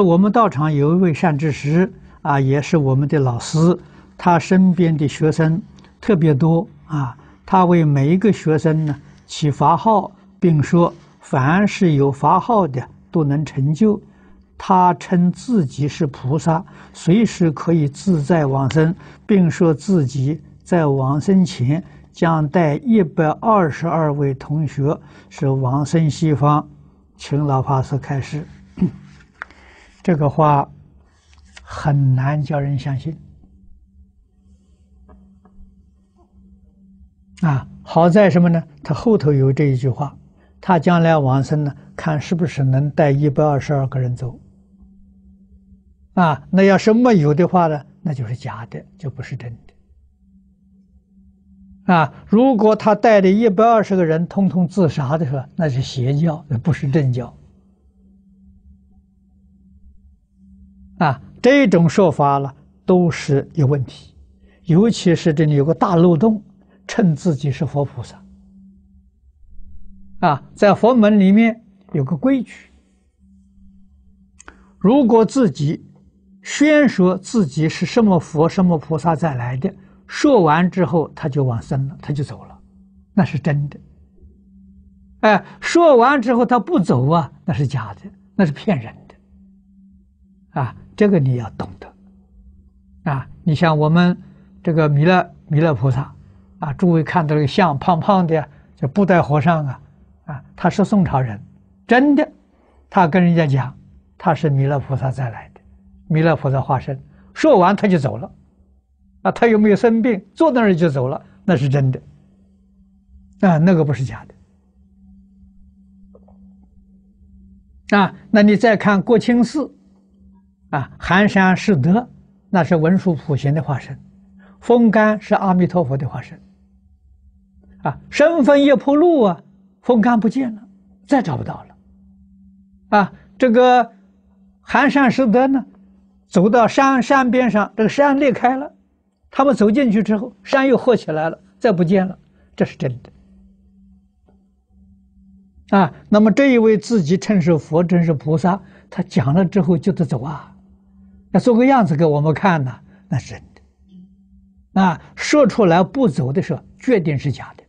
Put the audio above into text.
我们道场有一位善知识啊，也是我们的老师，他身边的学生特别多啊。他为每一个学生呢起法号，并说凡是有法号的都能成就。他称自己是菩萨，随时可以自在往生，并说自己在往生前将带一百二十二位同学是往生西方，请老法师开示。这个话很难叫人相信啊！好在什么呢？他后头有这一句话：他将来往生呢，看是不是能带一百二十二个人走啊？那要是没有的话呢，那就是假的，就不是真的啊！如果他带的一百二十个人通通自杀的时候，那是邪教，那不是正教。啊，这种说法了都是有问题，尤其是这里有个大漏洞，称自己是佛菩萨。啊，在佛门里面有个规矩，如果自己宣说自己是什么佛、什么菩萨再来的，说完之后他就往生了，他就走了，那是真的。哎，说完之后他不走啊，那是假的，那是骗人。啊。这个你要懂得，啊，你像我们这个弥勒弥勒菩萨，啊，诸位看到这个像胖胖的，这布袋和尚啊，啊，他是宋朝人，真的，他跟人家讲他是弥勒菩萨再来的，弥勒菩萨化身，说完他就走了，啊，他有没有生病，坐那儿就走了，那是真的，啊，那个不是假的，啊，那你再看国清寺。啊，寒山拾得，那是文殊普贤的化身；风干是阿弥陀佛的化身。啊，生分夜婆路啊，风干不见了，再找不到了。啊，这个寒山拾得呢，走到山山边上，这个山裂开了，他们走进去之后，山又合起来了，再不见了，这是真的。啊，那么这一位自己称是佛，真是菩萨，他讲了之后就得走啊。要做个样子给我们看呢，那是真的。啊，说出来不走的时候，决定是假的。